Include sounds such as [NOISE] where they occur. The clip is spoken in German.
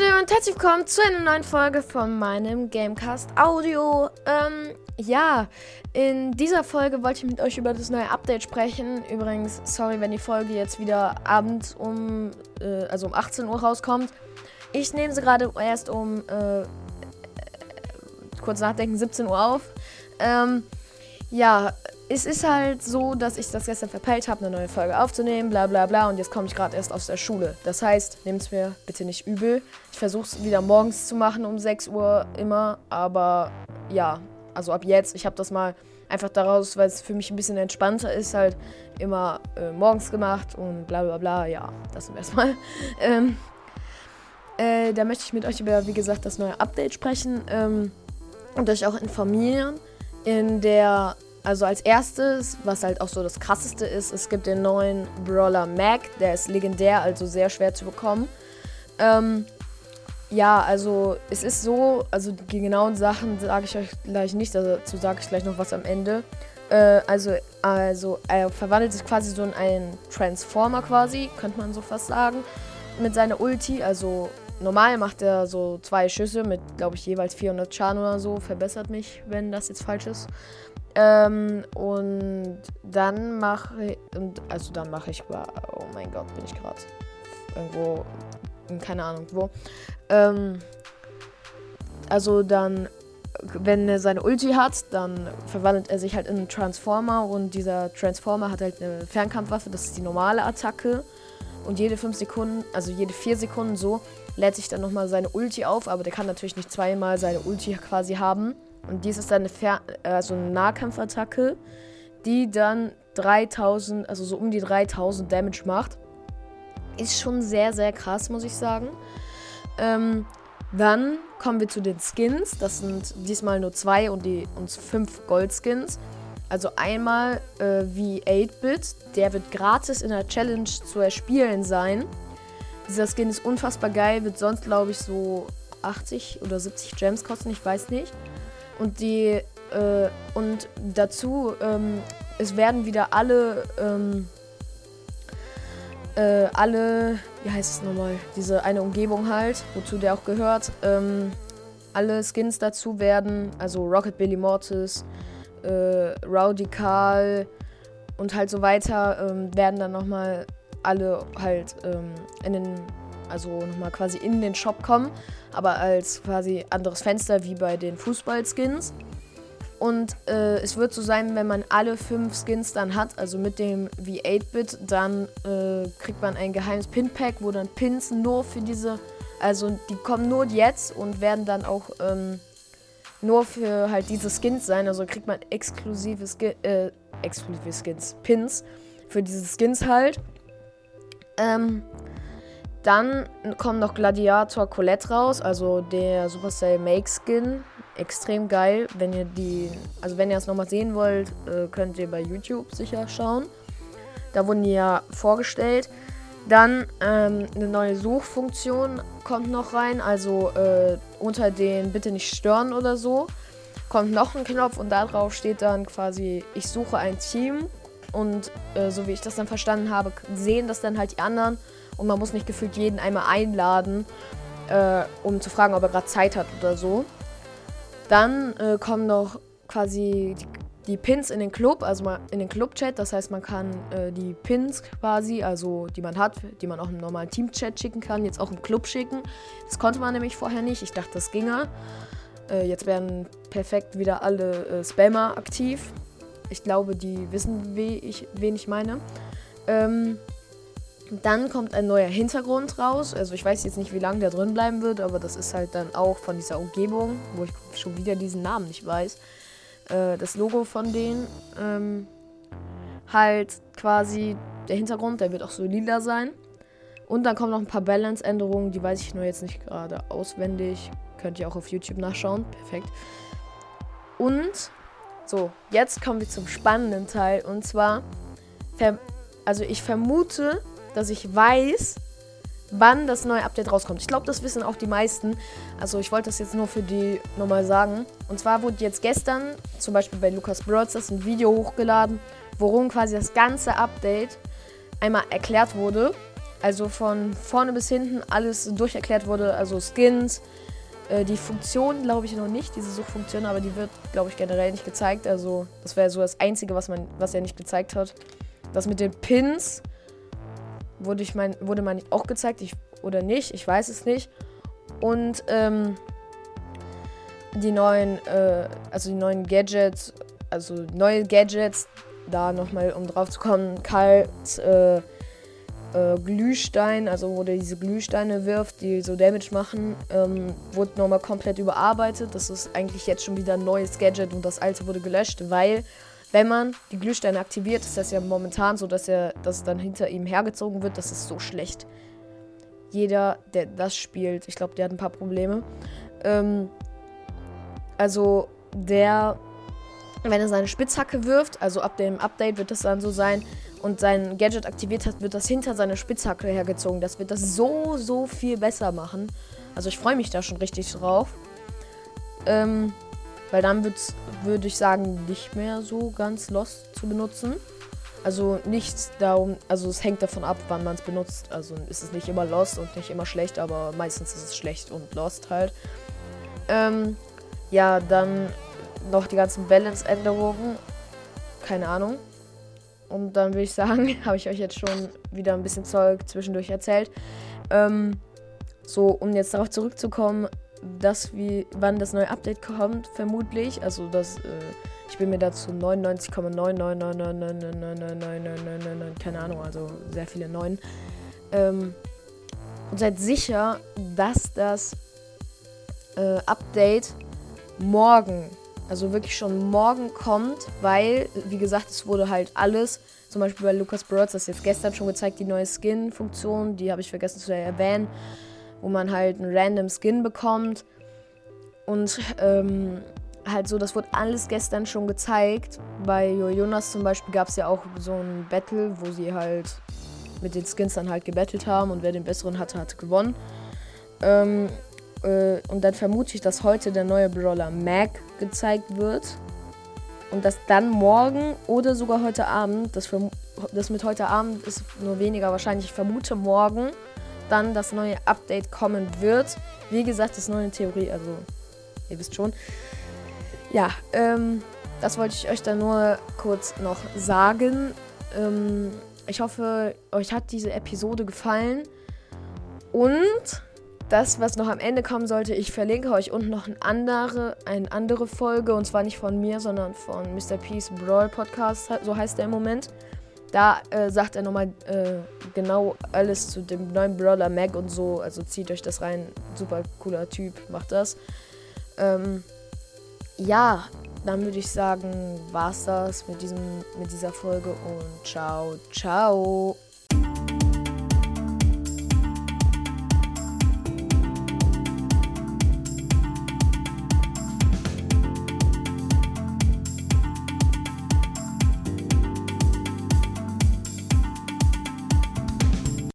Leute und herzlich willkommen zu einer neuen Folge von meinem Gamecast Audio. Ähm, ja, in dieser Folge wollte ich mit euch über das neue Update sprechen. Übrigens, sorry, wenn die Folge jetzt wieder abends um, äh, also um 18 Uhr rauskommt. Ich nehme sie gerade erst um, äh, kurz nachdenken, 17 Uhr auf. Ähm, ja, es ist halt so, dass ich das gestern verpeilt habe, eine neue Folge aufzunehmen, bla bla bla. Und jetzt komme ich gerade erst aus der Schule. Das heißt, nehmt es mir bitte nicht übel. Ich versuche es wieder morgens zu machen um 6 Uhr immer. Aber ja, also ab jetzt, ich habe das mal einfach daraus, weil es für mich ein bisschen entspannter ist, halt immer äh, morgens gemacht und bla bla bla. Ja, das zum ersten Mal. [LAUGHS] Ähm, äh, da möchte ich mit euch über, wie gesagt, das neue Update sprechen ähm, und euch auch informieren. In der also als erstes, was halt auch so das krasseste ist, es gibt den neuen Brawler Mac, der ist legendär, also sehr schwer zu bekommen. Ähm, ja, also es ist so, also die genauen Sachen sage ich euch gleich nicht, dazu sage ich gleich noch was am Ende. Äh, also, also er verwandelt sich quasi so in einen Transformer quasi, könnte man so fast sagen, mit seiner Ulti. Also normal macht er so zwei Schüsse mit, glaube ich, jeweils 400 Schaden oder so. Verbessert mich, wenn das jetzt falsch ist. Ähm, und dann mache ich, also dann mache ich, oh mein Gott, bin ich gerade irgendwo, keine Ahnung wo. Ähm, also dann, wenn er seine Ulti hat, dann verwandelt er sich halt in einen Transformer und dieser Transformer hat halt eine Fernkampfwaffe, das ist die normale Attacke. Und jede 5 Sekunden, also jede 4 Sekunden so, lädt sich dann nochmal seine Ulti auf, aber der kann natürlich nicht zweimal seine Ulti quasi haben. Und dies ist dann eine, Fer also eine Nahkampfattacke, die dann 3000, also so um die 3000 Damage macht. Ist schon sehr, sehr krass, muss ich sagen. Ähm, dann kommen wir zu den Skins. Das sind diesmal nur zwei und, die, und fünf Goldskins. Also einmal äh, wie 8-Bit. Der wird gratis in der Challenge zu erspielen sein. Dieser Skin ist unfassbar geil. Wird sonst, glaube ich, so 80 oder 70 Gems kosten. Ich weiß nicht. Und die äh, und dazu, ähm, es werden wieder alle, ähm, äh, alle, wie heißt es nochmal, diese eine Umgebung halt, wozu der auch gehört, ähm, alle Skins dazu werden, also Rocket Billy Mortis, äh, Rowdy Carl und halt so weiter, ähm, werden dann nochmal alle halt ähm, in den also nochmal quasi in den Shop kommen, aber als quasi anderes Fenster wie bei den Fußball-Skins. Und äh, es wird so sein, wenn man alle fünf Skins dann hat, also mit dem V8-Bit, dann äh, kriegt man ein geheimes Pin-Pack, wo dann Pins nur für diese, also die kommen nur jetzt und werden dann auch ähm, nur für halt diese Skins sein. Also kriegt man exklusive, Ski äh, exklusive Skins, Pins für diese Skins halt. Ähm, dann kommt noch Gladiator Colette raus, also der Supercell Make Skin. Extrem geil. Wenn ihr die, also wenn ihr es nochmal sehen wollt, äh, könnt ihr bei YouTube sicher schauen. Da wurden die ja vorgestellt. Dann ähm, eine neue Suchfunktion kommt noch rein, also äh, unter den Bitte nicht stören oder so. Kommt noch ein Knopf und darauf steht dann quasi, ich suche ein Team. Und äh, so wie ich das dann verstanden habe, sehen das dann halt die anderen und man muss nicht gefühlt jeden einmal einladen, äh, um zu fragen, ob er gerade Zeit hat oder so. Dann äh, kommen noch quasi die, die, Pins in den Club, also mal in den Club-Chat. Das heißt, man kann äh, die Pins quasi, also die man hat, die man auch im normalen Team-Chat schicken kann, jetzt auch im Club schicken. Das konnte man nämlich vorher nicht. Ich dachte, das ginge. Äh, jetzt werden perfekt wieder alle äh, Spammer aktiv. Ich glaube, die wissen, wie ich, wen ich meine. Ähm, dann kommt ein neuer Hintergrund raus. Also ich weiß jetzt nicht, wie lange der drin bleiben wird, aber das ist halt dann auch von dieser Umgebung, wo ich schon wieder diesen Namen nicht weiß. Äh, das Logo von denen. Ähm, halt quasi der Hintergrund, der wird auch so lila sein. Und dann kommen noch ein paar Balance-Änderungen, die weiß ich nur jetzt nicht gerade auswendig. Könnt ihr auch auf YouTube nachschauen. Perfekt. Und so, jetzt kommen wir zum spannenden Teil. Und zwar, also ich vermute, dass ich weiß, wann das neue Update rauskommt. Ich glaube, das wissen auch die meisten. Also ich wollte das jetzt nur für die nochmal sagen. Und zwar wurde jetzt gestern, zum Beispiel bei Lukas Broadstars, ein Video hochgeladen, worum quasi das ganze Update einmal erklärt wurde. Also von vorne bis hinten alles durcherklärt wurde. Also Skins, äh, die Funktion glaube ich noch nicht, diese Suchfunktion, aber die wird, glaube ich, generell nicht gezeigt. Also das wäre so das Einzige, was, man, was er nicht gezeigt hat. Das mit den Pins wurde, ich mein, wurde man auch gezeigt, ich, oder nicht, ich weiß es nicht. Und ähm, die neuen, äh, also die neuen Gadgets, also neue Gadgets, da nochmal, um drauf zu kommen, Karls äh, äh, Glühstein, also wo der diese Glühsteine wirft, die so Damage machen, ähm, wurde nochmal komplett überarbeitet. Das ist eigentlich jetzt schon wieder ein neues Gadget und das alte wurde gelöscht, weil wenn man die Glühsteine aktiviert, ist das ja momentan so, dass er das dann hinter ihm hergezogen wird. Das ist so schlecht. Jeder, der das spielt, ich glaube, der hat ein paar Probleme. Ähm, also der, wenn er seine Spitzhacke wirft, also ab dem Update wird das dann so sein und sein Gadget aktiviert hat, wird das hinter seine Spitzhacke hergezogen. Das wird das so, so viel besser machen. Also ich freue mich da schon richtig drauf. Ähm, weil dann würde ich sagen, nicht mehr so ganz Lost zu benutzen. Also nichts darum, also es hängt davon ab, wann man es benutzt. Also ist es nicht immer Lost und nicht immer schlecht, aber meistens ist es schlecht und Lost halt. Ähm, ja, dann noch die ganzen Balance-Änderungen. Keine Ahnung. Und dann würde ich sagen, [LAUGHS] habe ich euch jetzt schon wieder ein bisschen Zeug zwischendurch erzählt. Ähm, so, um jetzt darauf zurückzukommen, dass wie wann das neue Update kommt, vermutlich. Also das, äh, ich bin mir dazu 99,999999999, keine Ahnung, also sehr viele Neun. Ähm, und seid sicher, dass das äh, Update morgen, also wirklich schon morgen kommt, weil, wie gesagt, es wurde halt alles, zum Beispiel bei Lucas Birds, das jetzt gestern schon gezeigt, die neue Skin-Funktion, die habe ich vergessen zu erwähnen wo man halt einen random Skin bekommt. Und ähm, halt so, das wurde alles gestern schon gezeigt. Bei Jonas zum Beispiel gab es ja auch so ein Battle, wo sie halt mit den Skins dann halt gebettelt haben und wer den besseren hatte, hat gewonnen. Ähm, äh, und dann vermute ich, dass heute der neue Brawler Mac gezeigt wird. Und dass dann morgen oder sogar heute Abend, das, das mit heute Abend ist nur weniger wahrscheinlich, ich vermute morgen, dann das neue Update kommen wird. Wie gesagt, das ist nur eine Theorie, also ihr wisst schon. Ja, ähm, das wollte ich euch dann nur kurz noch sagen. Ähm, ich hoffe, euch hat diese Episode gefallen. Und das, was noch am Ende kommen sollte, ich verlinke euch unten noch eine andere, eine andere Folge. Und zwar nicht von mir, sondern von Mr. Peace Brawl Podcast, so heißt der im Moment. Da äh, sagt er nochmal äh, genau alles zu dem neuen Brawler Mac und so. Also zieht euch das rein. Super cooler Typ, macht das. Ähm, ja, dann würde ich sagen, war's das mit, diesem, mit dieser Folge und ciao, ciao.